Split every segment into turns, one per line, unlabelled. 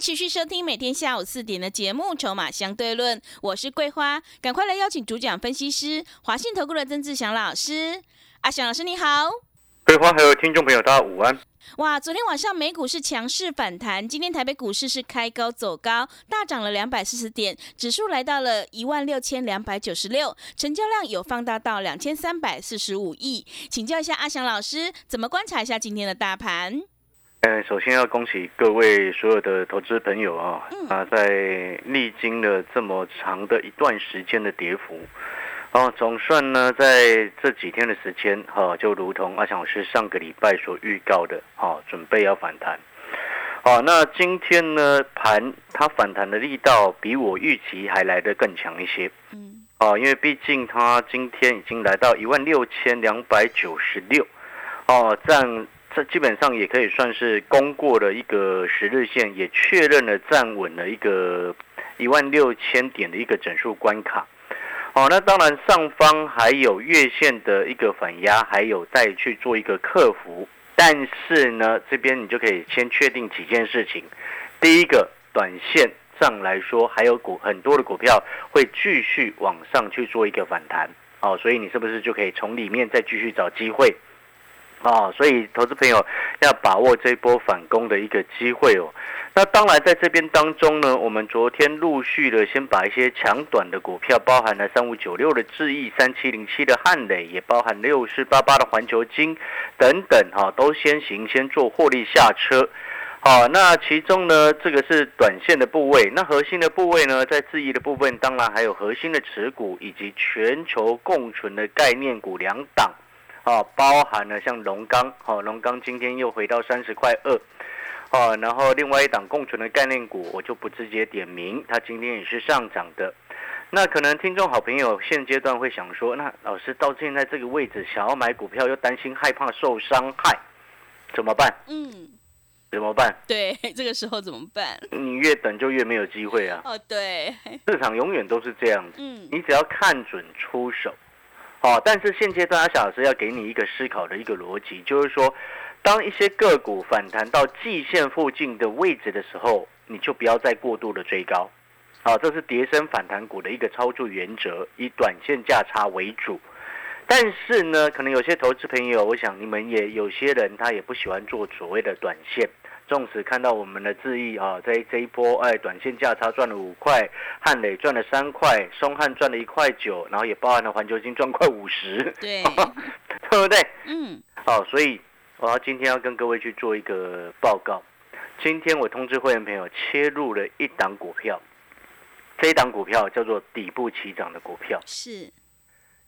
持续收听每天下午四点的节目《筹码相对论》，我是桂花，赶快来邀请主讲分析师华信投顾的曾志祥老师。阿祥老师你好，
桂花还有听众朋友大家午安。
哇，昨天晚上美股是强势反弹，今天台北股市是开高走高，大涨了两百四十点，指数来到了一万六千两百九十六，成交量有放大到两千三百四十五亿。请教一下阿祥老师，怎么观察一下今天的大盘？
嗯，首先要恭喜各位所有的投资朋友啊，啊，在历经了这么长的一段时间的跌幅，哦，总算呢，在这几天的时间，哈，就如同阿强老师上个礼拜所预告的，哈，准备要反弹，好，那今天呢，盘它反弹的力道比我预期还来得更强一些，嗯，啊，因为毕竟它今天已经来到一万六千两百九十六，哦，占。这基本上也可以算是攻过了一个十日线，也确认了站稳了一个一万六千点的一个整数关卡。哦，那当然上方还有月线的一个反压，还有再去做一个克服。但是呢，这边你就可以先确定几件事情。第一个，短线上来说，还有股很多的股票会继续往上去做一个反弹。哦，所以你是不是就可以从里面再继续找机会？啊，所以投资朋友要把握这一波反攻的一个机会哦。那当然，在这边当中呢，我们昨天陆续的先把一些强短的股票，包含了三五九六的智毅、三七零七的汉磊，也包含六四八八的环球金等等哈，都先行先做获利下车。好，那其中呢，这个是短线的部位，那核心的部位呢，在智毅的部分，当然还有核心的持股以及全球共存的概念股两档。啊，包含了像龙钢，哦，龙钢今天又回到三十块二，哦，然后另外一档共存的概念股，我就不直接点名，它今天也是上涨的。那可能听众好朋友现阶段会想说，那老师到现在这个位置想要买股票，又担心害怕受伤害，怎么办？嗯，怎么办？
对，这个时候怎么办？
你越等就越没有机会啊。
哦，对，
市场永远都是这样子。嗯，你只要看准出手。哦，但是现阶段阿小老师要给你一个思考的一个逻辑，就是说，当一些个股反弹到季线附近的位置的时候，你就不要再过度的追高。好，这是叠升反弹股的一个操作原则，以短线价差为主。但是呢，可能有些投资朋友，我想你们也有些人他也不喜欢做所谓的短线。纵使看到我们的智毅啊，在这一波哎，短线价差赚了五块，汉磊赚了三块，松汉赚了一块九，然后也包含了环球金赚快五十，
对，
对不对？嗯，好，所以我要今天要跟各位去做一个报告。今天我通知会员朋友切入了一档股票，这一档股票叫做底部起涨的股票。
是，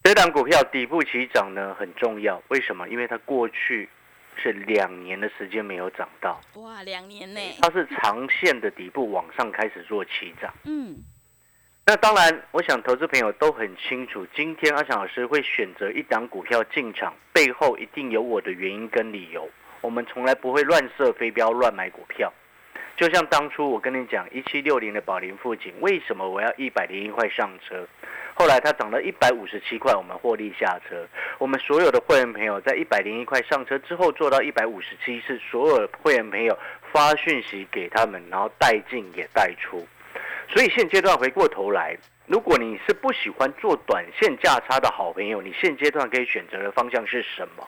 这档股票底部起涨呢很重要，为什么？因为它过去。是两年的时间没有涨到，
哇，两年呢？
它是长线的底部往上开始做起涨。嗯，那当然，我想投资朋友都很清楚，今天阿翔老师会选择一档股票进场，背后一定有我的原因跟理由。我们从来不会乱射飞镖、乱买股票。就像当初我跟你讲一七六零的宝林富锦，为什么我要一百零一块上车？后来它涨了一百五十七块，我们获利下车。我们所有的会员朋友在一百零一块上车之后，做到一百五十七，是所有会员朋友发讯息给他们，然后带进也带出。所以现阶段回过头来，如果你是不喜欢做短线价差的好朋友，你现阶段可以选择的方向是什么？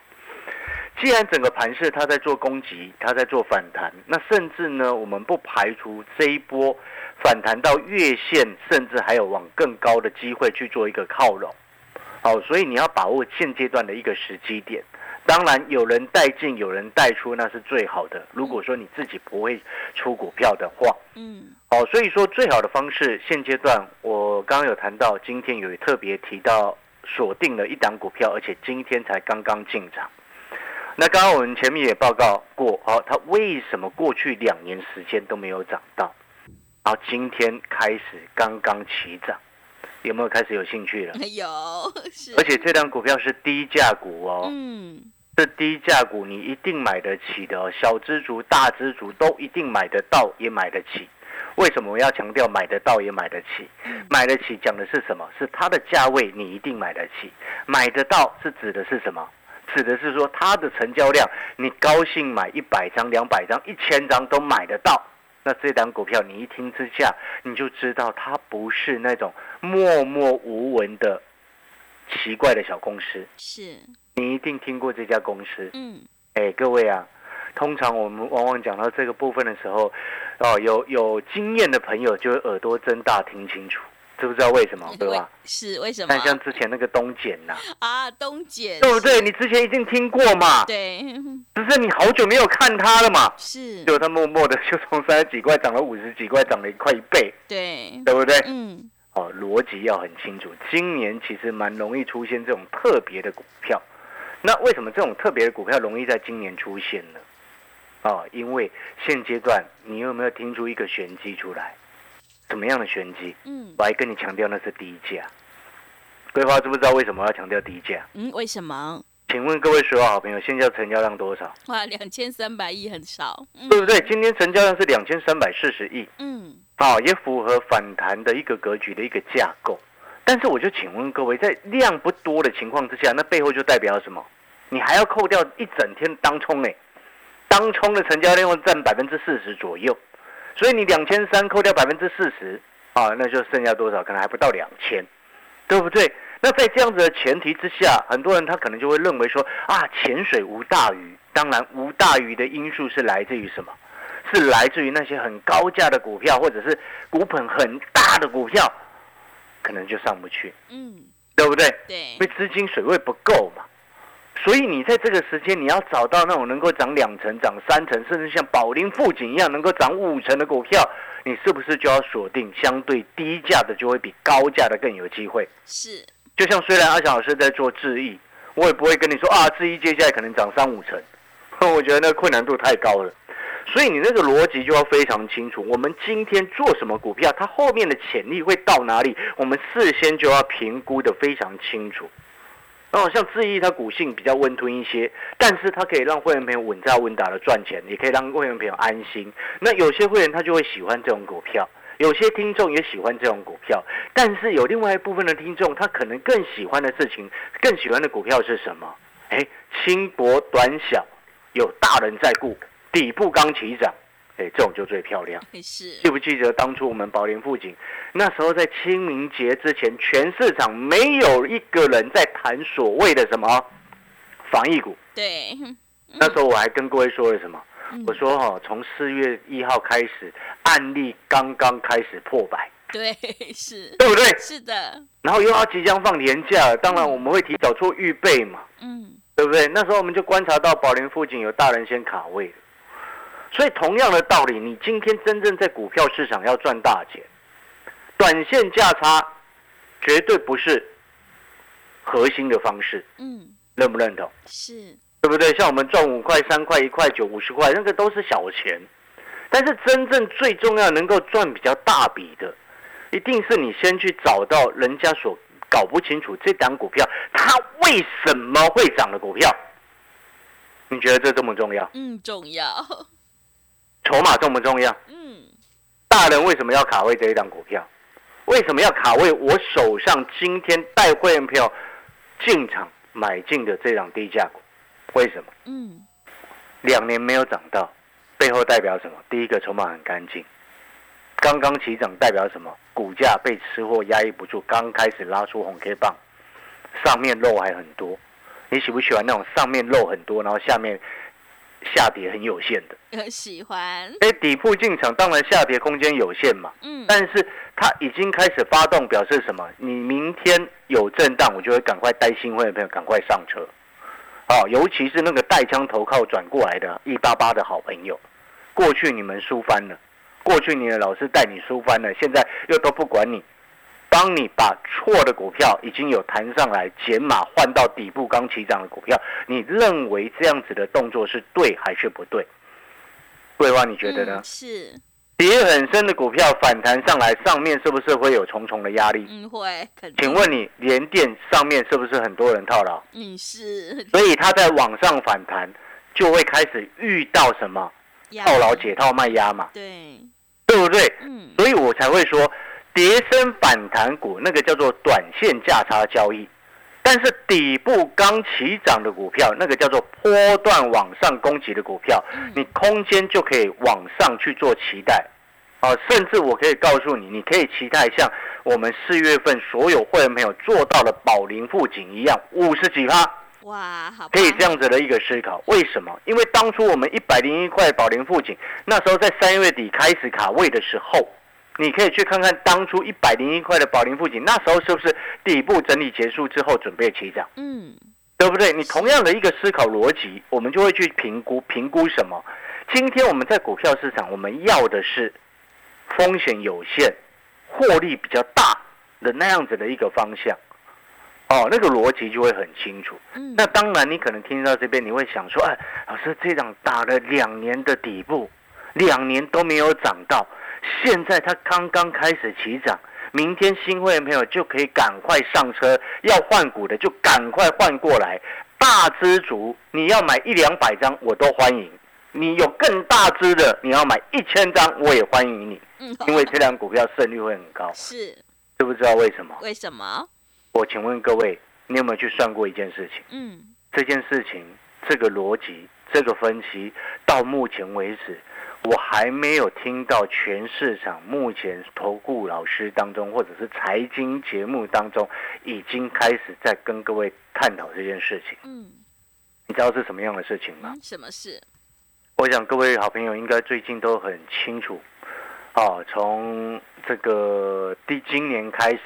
既然整个盘市它在做攻击，它在做反弹，那甚至呢，我们不排除这一波。反弹到月线，甚至还有往更高的机会去做一个靠拢，好，所以你要把握现阶段的一个时机点。当然，有人带进，有人带出，那是最好的。如果说你自己不会出股票的话，嗯，好，所以说最好的方式，现阶段我刚刚有谈到，今天有特别提到锁定了一档股票，而且今天才刚刚进场。那刚刚我们前面也报告过，哦，它为什么过去两年时间都没有涨到？然后今天开始刚刚起涨，有没有开始有兴趣了？
有，是，
而且这张股票是低价股哦，
嗯，
这低价股你一定买得起的哦，小资族、大资族都一定买得到，也买得起。为什么我要强调买得到也买得起？买得起讲的是什么？是它的价位你一定买得起。买得到是指的是什么？指的是说它的成交量，你高兴买一百张、两百张、一千张都买得到。那这档股票你一听之下，你就知道它不是那种默默无闻的奇怪的小公司。
是，
你一定听过这家公司。
嗯，
哎，各位啊，通常我们往往讲到这个部分的时候，哦，有有经验的朋友就会耳朵睁大听清楚，知不知道为什么？对吧？
是为什么
但？像之前那个东碱呐、
啊，东碱，
对不对？你之前一定听过嘛，
对，
只是你好久没有看它了嘛。
是，
结果它默默的就从三十几块涨了五十几块，涨了一块一倍，
对，
对不对？
嗯，
哦，逻辑要很清楚。今年其实蛮容易出现这种特别的股票。那为什么这种特别的股票容易在今年出现呢？哦，因为现阶段你有没有听出一个玄机出来？什么样的玄机？
嗯，
我还跟你强调那是低价。桂花知不知道为什么要强调低价？
嗯，为什么？
请问各位所有好朋友，现在成交量多少？
哇，两千三百亿很少，嗯
对不对？今天成交量是两千三百四十亿，
嗯，
啊，也符合反弹的一个格局的一个架构。但是我就请问各位，在量不多的情况之下，那背后就代表什么？你还要扣掉一整天当冲哎，当冲的成交量会占百分之四十左右，所以你两千三扣掉百分之四十啊，那就剩下多少？可能还不到两千，对不对？那在这样子的前提之下，很多人他可能就会认为说啊，潜水无大鱼。当然，无大鱼的因素是来自于什么？是来自于那些很高价的股票，或者是股本很大的股票，可能就上不去，
嗯，
对不对？
对
因为，资金水位不够嘛。所以你在这个时间，你要找到那种能够涨两成、涨三成，甚至像宝林富锦一样能够涨五成的股票，你是不是就要锁定相对低价的，就会比高价的更有机会？
是，
就像虽然阿翔老师在做智易，我也不会跟你说啊，智易接下来可能涨三五成，我觉得那困难度太高了。所以你那个逻辑就要非常清楚。我们今天做什么股票，它后面的潜力会到哪里，我们事先就要评估的非常清楚。哦，像智易它股性比较温吞一些，但是它可以让会员朋友稳扎稳打的赚钱，也可以让会员朋友安心。那有些会员他就会喜欢这种股票，有些听众也喜欢这种股票，但是有另外一部分的听众，他可能更喜欢的事情，更喜欢的股票是什么？哎，轻薄短小，有大人在顾，底部刚起涨，哎，这种就最漂亮。
是，
记不记得当初我们宝莲富锦那时候在清明节之前，全市场没有一个人在谈所谓的什么防疫股。
对，
那时候我还跟各位说了什么？
嗯
我说哈、从四月一号开始，案例刚刚开始破百，
对，是，
对不对？
是的，
然后又要即将放年假了，当然我们会提早做预备嘛，
嗯，
对不对？那时候我们就观察到宝莲附近有大人先卡位了，所以同样的道理，你今天真正在股票市场要赚大钱，短线价差绝对不是核心的方式，
嗯，
认不认同？
是，
对不对？像我们赚五块、三块、一块九、五十块，那个都是小钱。但是真正最重要能够赚比较大笔的，一定是你先去找到人家所搞不清楚这档股票它为什么会涨的股票。你觉得这重不重要？
嗯，重要，
筹码重不重要？
嗯，
大人为什么要卡位这一档股票？为什么要卡位我手上今天带会员票进场买进的这档低价股？为什么？
嗯，
两年没有涨到，背后代表什么？第一个筹码很干净，刚刚起涨代表什么？股价被吃货压抑不住，刚开始拉出红 K 棒，上面肉还很多。你喜不喜欢那种上面肉很多，然后下面下跌很有限的？
呃 喜欢，
哎，底部进场当然下跌空间有限嘛，
嗯，
但是它已经开始发动，表示什么？你明天有震荡，我就会赶快带新会的朋友赶快上车。哦，尤其是那个带枪投靠转过来的一八八的好朋友，过去你们输翻了，过去你的老师带你输翻了，现在又都不管你，帮你把错的股票已经有弹上来减码换到底部刚起涨的股票，你认为这样子的动作是对还是不对？桂花，你觉得呢？
嗯是，
跌很深的股票反弹上来，上面是不是会有重重的压力？
嗯，会。
请问你连电上面是不是很多人套牢？
嗯，是。
所以它在往上反弹，就会开始遇到什么套牢解套卖压嘛？
对，
对不对？嗯。所以我才会说，跌升反弹股那个叫做短线价差交易。但是底部刚起涨的股票，那个叫做波段往上攻击的股票，你空间就可以往上去做期待，啊，甚至我可以告诉你，你可以期待像我们四月份所有会员朋友做到的宝林富锦一样，五十几趴，
哇，好，
可以这样子的一个思考。为什么？因为当初我们一百零一块宝林富锦，那时候在三月底开始卡位的时候。你可以去看看当初一百零一块的宝林附近，那时候是不是底部整理结束之后准备起涨？嗯，对不对？你同样的一个思考逻辑，我们就会去评估评估什么？今天我们在股票市场，我们要的是风险有限、获利比较大的那样子的一个方向。哦，那个逻辑就会很清楚。嗯，那当然，你可能听到这边，你会想说：“哎，老师，这档打了两年的底部，两年都没有涨到。”现在它刚刚开始起涨，明天新会员朋友就可以赶快上车，要换股的就赶快换过来。大支族你要买一两百张我都欢迎，你有更大支的你要买一千张我也欢迎你，因为这两股票胜率会很高。
是，
知不知道为什么？
为什么？
我请问各位，你有没有去算过一件事情？嗯，这件事情这个逻辑这个分析到目前为止。我还没有听到全市场目前投顾老师当中，或者是财经节目当中，已经开始在跟各位探讨这件事情。嗯，你知道是什么样的事情吗？
什么事？
我想各位好朋友应该最近都很清楚。哦，从这个第今年开始，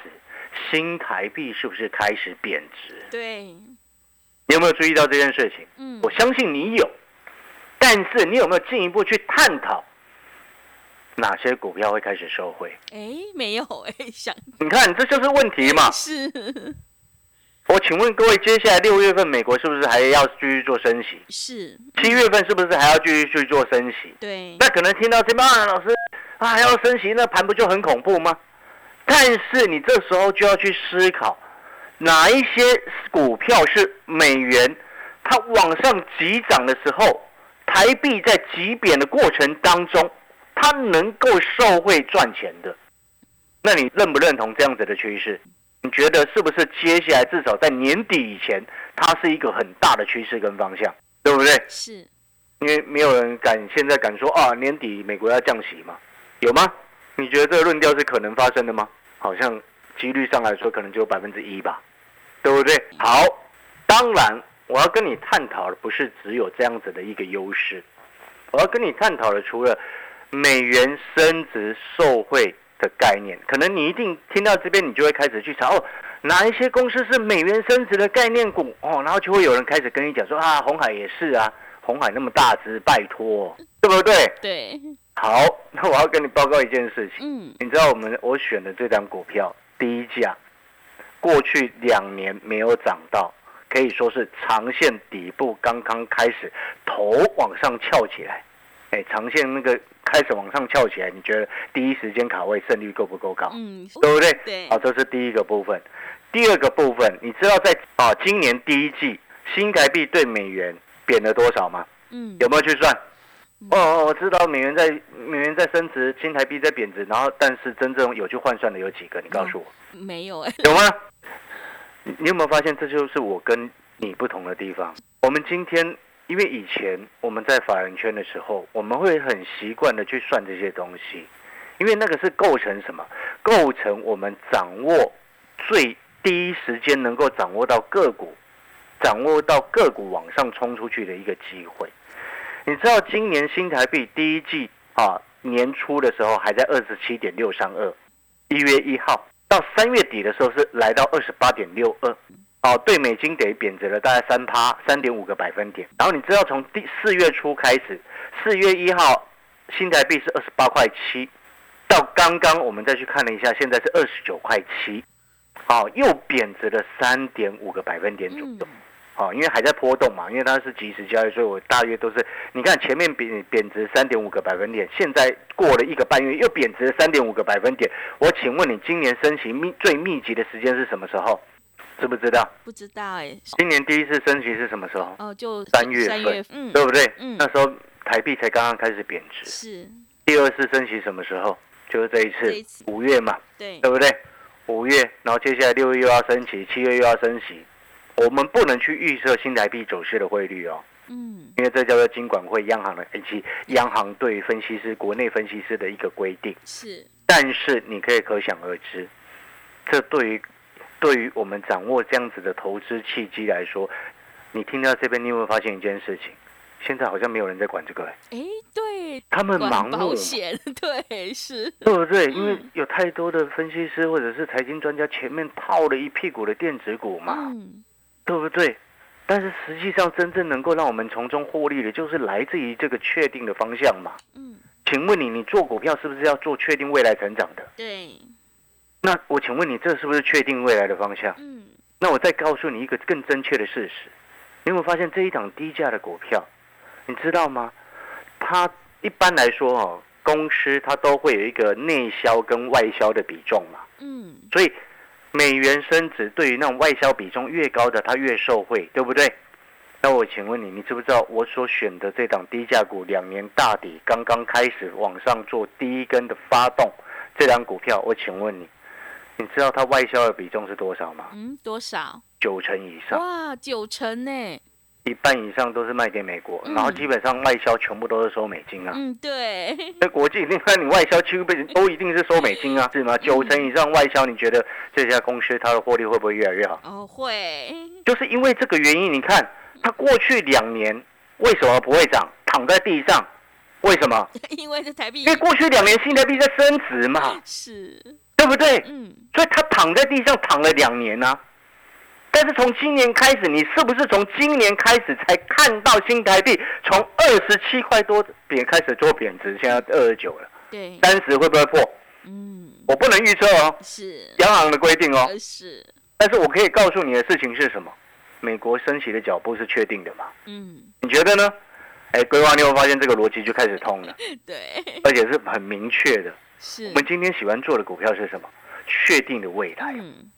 新台币是不是开始贬值？
对。
你有没有注意到这件事情？嗯，我相信你有。但是你有没有进一步去探讨哪些股票会开始收回？
哎，没有哎，想
你看这就是问题嘛。
是。
我请问各位，接下来六月份美国是不是还要继续做升息？
是。
七月份是不是还要继续去做升息？
对。
那可能听到这边啊，老师啊还要升息，那盘不就很恐怖吗？但是你这时候就要去思考，哪一些股票是美元它往上急涨的时候？台币在急贬的过程当中，它能够受惠赚钱的，那你认不认同这样子的趋势？你觉得是不是接下来至少在年底以前，它是一个很大的趋势跟方向，对不对？
是，
因为没有人敢现在敢说啊，年底美国要降息嘛？有吗？你觉得这个论调是可能发生的吗？好像几率上来说，可能只有百分之一吧，对不对？好，当然。我要跟你探讨的不是只有这样子的一个优势，我要跟你探讨的除了美元升值受惠的概念，可能你一定听到这边，你就会开始去查哦，哪一些公司是美元升值的概念股哦，然后就会有人开始跟你讲说啊，红海也是啊，红海那么大只，拜托，对不对？
对。
好，那我要跟你报告一件事情，嗯，你知道我们我选的这张股票第一价，过去两年没有涨到。可以说是长线底部刚刚开始，头往上翘起来，哎，长线那个开始往上翘起来，你觉得第一时间卡位胜率够不够高？嗯，对不对？
对。
好，这是第一个部分。第二个部分，你知道在啊今年第一季新台币对美元贬了多少吗？嗯，有没有去算？哦哦，我知道美元在美元在升值，新台币在贬值，然后但是真正有去换算的有几个？你告诉我。
没有哎。
有吗？你有没有发现，这就是我跟你不同的地方？我们今天，因为以前我们在法人圈的时候，我们会很习惯的去算这些东西，因为那个是构成什么？构成我们掌握最第一时间能够掌握到个股，掌握到个股往上冲出去的一个机会。你知道，今年新台币第一季啊年初的时候还在二十七点六三二，一月一号。到三月底的时候是来到二十八点六二，哦，对美金得贬值了大概三趴三点五个百分点。然后你知道从第四月初开始，四月一号新台币是二十八块七，到刚刚我们再去看了一下，现在是二十九块七，哦，又贬值了三点五个百分点左右，好，因为还在波动嘛，因为它是即时交易，所以我大约都是，你看前面贬贬值三点五个百分点，现在过了一个半月又贬值三点五个百分点，我请问你，今年升息密最密集的时间是什么时候？知不知道？
不知道哎。
今年第一次升息是什么时候？
哦，就
三月份，嗯，对不对？嗯，那时候台币才刚刚开始贬值。
是。
第二次升息什么时候？就是这一次，五月嘛，
对，
对不对？五月，然后接下来六月又要升息，七月又要升息。我们不能去预测新台币走势的汇率哦，嗯，因为这叫做金管会、央行的以及央行对分析师、国内分析师的一个规定。
是，
但是你可以可想而知，这对于对于我们掌握这样子的投资契机来说，你听到这边，你有没有发现一件事情？现在好像没有人在管这个。
哎，对，
他们盲目，
对，是，
对不对？因为有太多的分析师或者是财经专家前面套了一屁股的电子股嘛。嗯。对不对？但是实际上，真正能够让我们从中获利的，就是来自于这个确定的方向嘛。嗯，请问你，你做股票是不是要做确定未来成长的？
对。
那我请问你，这是不是确定未来的方向？嗯。那我再告诉你一个更正确的事实，你有没有发现这一档低价的股票，你知道吗？它一般来说哦，公司它都会有一个内销跟外销的比重嘛。嗯。所以。美元升值对于那种外销比重越高的，它越受惠，对不对？那我请问你，你知不知道我所选的这档低价股两年大底刚刚开始往上做第一根的发动，这档股票，我请问你，你知道它外销的比重是多少吗？
嗯，多少？
九成以上。
哇，九成呢？
一半以上都是卖给美国，然后基本上外销全部都是收美金啊。
嗯，对。
在国际，你看你外销几乎被都一定是收美金啊，是吗？九成以上外销，你觉得这家公司它的获利会不会越来越好？
哦，会。
就是因为这个原因，你看它过去两年为什么不会涨？躺在地上，为什么？
因为这台币。
因为过去两年新台币在升值嘛，
是，
对不对？嗯。所以它躺在地上躺了两年呢。但是从今年开始，你是不是从今年开始才看到新台币从二十七块多贬开始做贬值，现在二十九了？
对，
三十会不会破？嗯，我不能预测哦，
是
央行的规定哦，
是。
但是我可以告诉你的事情是什么？美国升息的脚步是确定的嘛？嗯，你觉得呢？哎，规划，你会发现这个逻辑就开始通了。
对，
而且是很明确的。
是
我们今天喜欢做的股票是什么？确定的未来。嗯。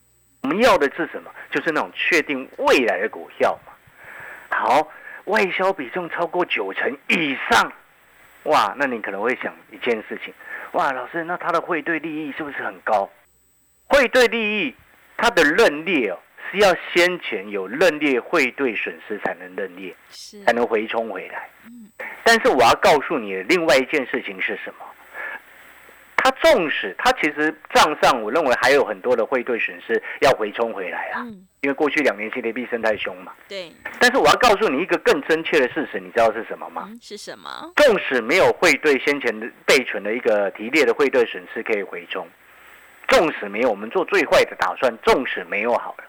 我们要的是什么？就是那种确定未来的股票嘛。好，外销比重超过九成以上，哇，那你可能会想一件事情，哇，老师，那它的汇兑利益是不是很高？汇兑利益，它的认列哦，是要先前有认列汇兑损失才能认列，才能回冲回来。嗯，但是我要告诉你的另外一件事情是什么？它纵使他其实账上，我认为还有很多的汇兑损失要回冲回来啊，因为过去两年新台币升太凶嘛。
对。
但是我要告诉你一个更真切的事实，你知道是什么吗？
是什么？
纵使没有汇兑先前的备存的一个提列的汇兑损失可以回冲，纵使没有，我们做最坏的打算，纵使没有好了，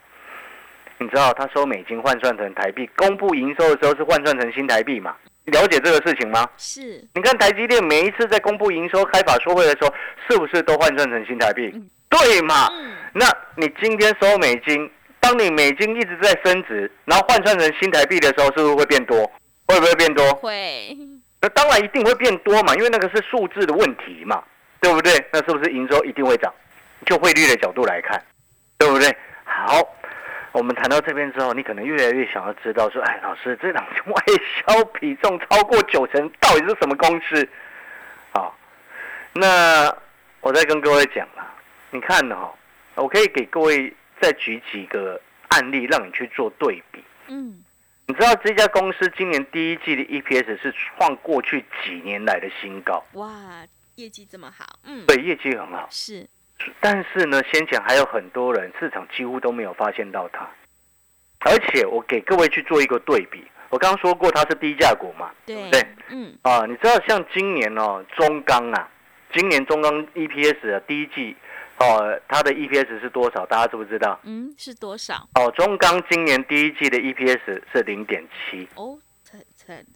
你知道他收美金换算成台币，公布营收的时候是换算成新台币嘛？了解这个事情吗？
是，
你看台积电每一次在公布营收、开法说会的时候，是不是都换算成新台币？对嘛？那你今天收美金，当你美金一直在升值，然后换算成新台币的时候，是不是会变多？会不会变多？
会。
那当然一定会变多嘛，因为那个是数字的问题嘛，对不对？那是不是营收一定会涨？就汇率的角度来看，对不对？好。我们谈到这边之后，你可能越来越想要知道说，哎，老师，这档外销比重超过九成，到底是什么公司？好，那我再跟各位讲了，你看哈，我可以给各位再举几个案例，让你去做对比。嗯，你知道这家公司今年第一季的 EPS 是创过去几年来的新高。
哇，业绩这么好，
嗯，对，业绩很好，
是。
但是呢，先前还有很多人，市场几乎都没有发现到它。而且我给各位去做一个对比，我刚刚说过它是低价股嘛，
对
不对？嗯。啊，你知道像今年哦，中钢啊，今年中钢 EPS 的第一季哦，它的 EPS 是多少？大家知不知道？
嗯，是多少？
哦，中钢今年第一季的 EPS 是零点七。
哦。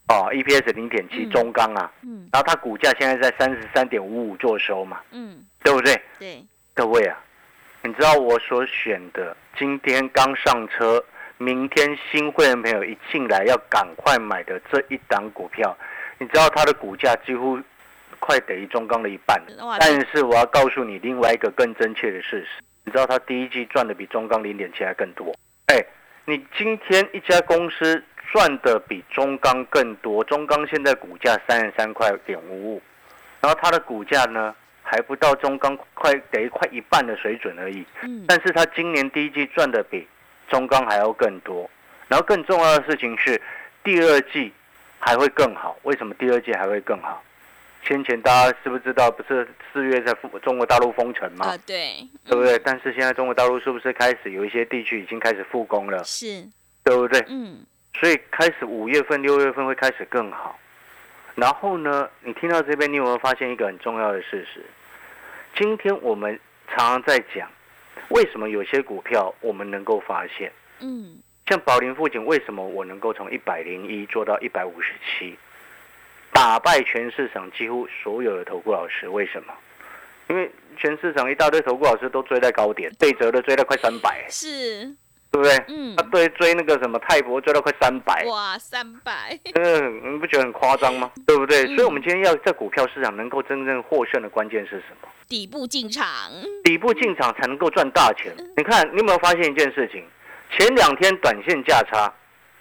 哦，EPS 零点七，中钢啊。嗯。然后它股价现在在三十三点五五做收嘛。嗯。对不对？
对。
各位啊，你知道我所选的今天刚上车明天新会员朋友一进来要赶快买的这一档股票，你知道它的股价几乎快等于中钢的一半。但是我要告诉你另外一个更真切的事实，你知道它第一季赚的比中钢零点七还更多。哎，你今天一家公司赚的比中钢更多，中钢现在股价三十三块点五五，然后它的股价呢？还不到中钢快等于快一半的水准而已，嗯，但是他今年第一季赚的比中钢还要更多，然后更重要的事情是，第二季还会更好。为什么第二季还会更好？先前大家知不知道？不是四月在中国大陆封城吗？
啊，对，
对不对？但是现在中国大陆是不是开始有一些地区已经开始复工了？
是，
对不对？嗯，所以开始五月份、六月份会开始更好。然后呢，你听到这边，你有没有发现一个很重要的事实？今天我们常常在讲，为什么有些股票我们能够发现？嗯，像宝林附近，为什么我能够从一百零一做到一百五十七，打败全市场几乎所有的投顾老师？为什么？因为全市场一大堆投顾老师都追在高点，对折的追到快三百。
是。
对不对？嗯，他对追那个什么泰博追到快三百，
哇，三百，
嗯，你不觉得很夸张吗？对不对？所以，我们今天要在股票市场能够真正获胜的关键是什么？
底部进场，
底部进场才能够赚大钱。你看，你有没有发现一件事情？前两天短线价差，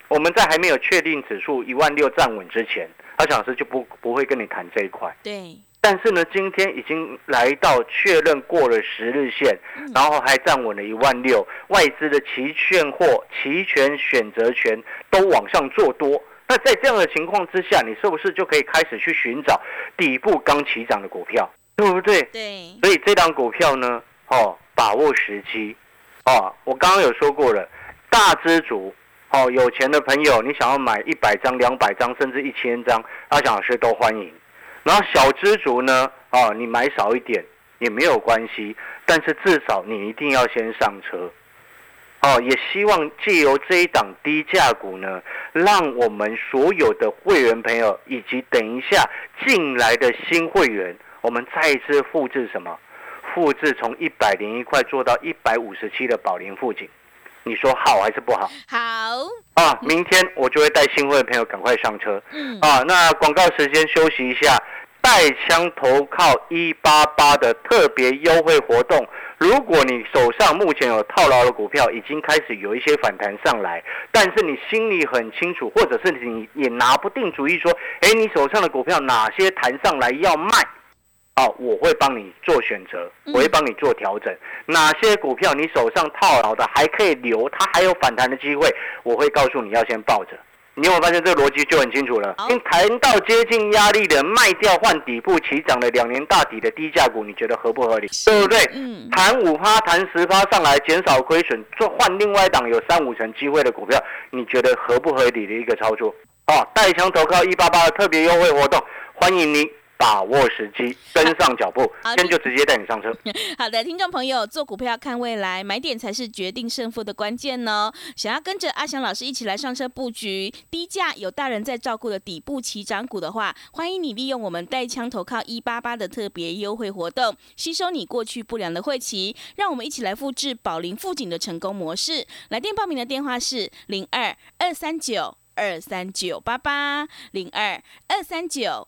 我们在还没有确定指数一万六站稳之前，阿强老师就不不会跟你谈这一块。
对。
但是呢，今天已经来到确认过了十日线，然后还站稳了一万六，外资的期现货、期权、选择权都往上做多。那在这样的情况之下，你是不是就可以开始去寻找底部刚起涨的股票，对不对？
对。
所以这档股票呢，哦，把握时机，哦，我刚刚有说过了，大资族，哦，有钱的朋友，你想要买一百张、两百张，甚至一千张，阿翔老师都欢迎。然后小知足呢，啊，你买少一点也没有关系，但是至少你一定要先上车，哦，也希望借由这一档低价股呢，让我们所有的会员朋友以及等一下进来的新会员，我们再一次复制什么？复制从一百零一块做到一百五十七的宝林附近。你说好还是不好？
好
啊！明天我就会带新会的朋友赶快上车。嗯啊，那广告时间休息一下，带枪投靠一八八的特别优惠活动。如果你手上目前有套牢的股票，已经开始有一些反弹上来，但是你心里很清楚，或者是你也拿不定主意，说，哎，你手上的股票哪些弹上来要卖？哦，我会帮你做选择，我会帮你做调整。哪些股票你手上套牢的还可以留，它还有反弹的机会，我会告诉你要先抱着。你有没有发现这个逻辑就很清楚了？因谈到接近压力的卖掉换底部起涨的两年大底的低价股，你觉得合不合理？对不对？嗯。谈五趴、谈十趴上来减少亏损，做换另外一档有三五成机会的股票，你觉得合不合理的一个操作？哦，带枪投靠一八八的特别优惠活动，欢迎您。把握时机，跟上脚步，今天就直接带你上车。
好的，听众朋友，做股票看未来，买点才是决定胜负的关键哦。想要跟着阿翔老师一起来上车布局低价有大人在照顾的底部起涨股的话，欢迎你利用我们带枪投靠一八八的特别优惠活动，吸收你过去不良的晦气，让我们一起来复制宝林富锦的成功模式。来电报名的电话是零二二三九二三九八八零二二三九。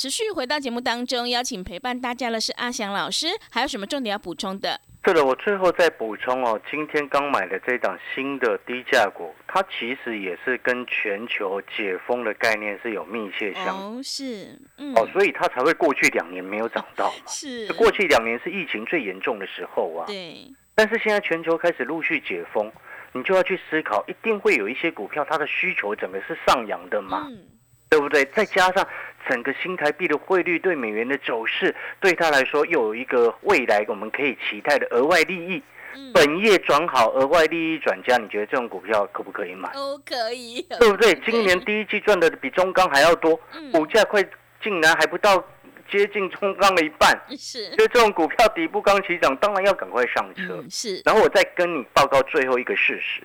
持续回到节目当中，邀请陪伴大家的是阿翔老师，还有什么重点要补充的？
对了，我最后再补充哦，今天刚买的这档新的低价股，它其实也是跟全球解封的概念是有密切相
哦，是，
嗯，哦，所以它才会过去两年没有涨到嘛，
是，
过去两年是疫情最严重的时候啊，
对，
但是现在全球开始陆续解封，你就要去思考，一定会有一些股票它的需求整个是上扬的嘛，
嗯，
对不对？再加上整个新台币的汇率对美元的走势，对他来说又有一个未来我们可以期待的额外利益。
嗯
本业转好，额外利益转加，你觉得这种股票可不可以买？
都可以，
对不对？今年第一季赚的比中钢还要多，
嗯
股价快竟然还不到接近中钢的一半，
是，
所以这种股票底部刚起涨，当然要赶快上车。
嗯是，
然后我再跟你报告最后一个事实，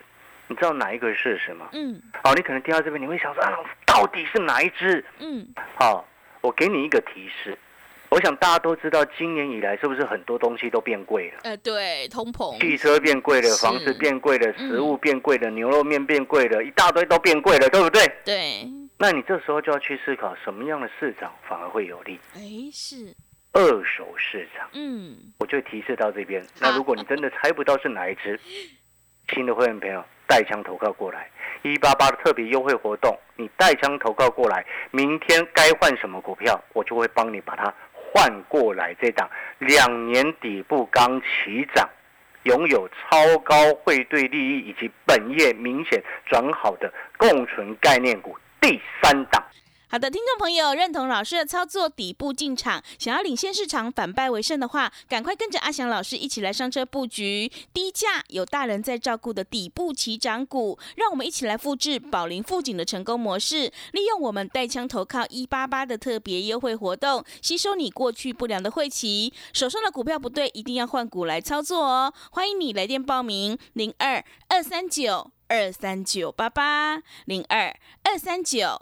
你知道哪一个事实吗？
嗯
好，你可能听到这边你会想说啊，到底是哪一只？
嗯
好，我给你一个提示，我想大家都知道，今年以来是不是很多东西都变贵了？
呃对，通膨，
汽车变贵了，房子变贵了，
嗯
食物变贵了，牛肉面变贵了，一大堆都变贵了，对不对？
对，
那你这时候就要去思考，什么样的市场反而会有利？
哎是，
二手市场，
嗯
我就提示到这边。那如果你真的猜不到是哪一只，新的会员朋友带枪投靠过来，一八八的特别优惠活动，你带枪投靠过来，明天该换什么股票，我就会帮你把它换过来。这档两年底部刚起涨。拥有超高汇兑利益以及本业明显转好的共存概念股第三档，
好的，听众朋友，认同老师的操作，底部进场，想要领先市场，反败为胜的话，赶快跟着阿翔老师一起来上车布局低价有大人在照顾的底部起涨股，让我们一起来复制宝林富锦的成功模式，利用我们带枪投靠一八八的特别优惠活动，吸收你过去不良的晦气，手上的股票不对，一定要换股来操作哦。欢迎你来电报名零二二三九二三九八八零二二三九。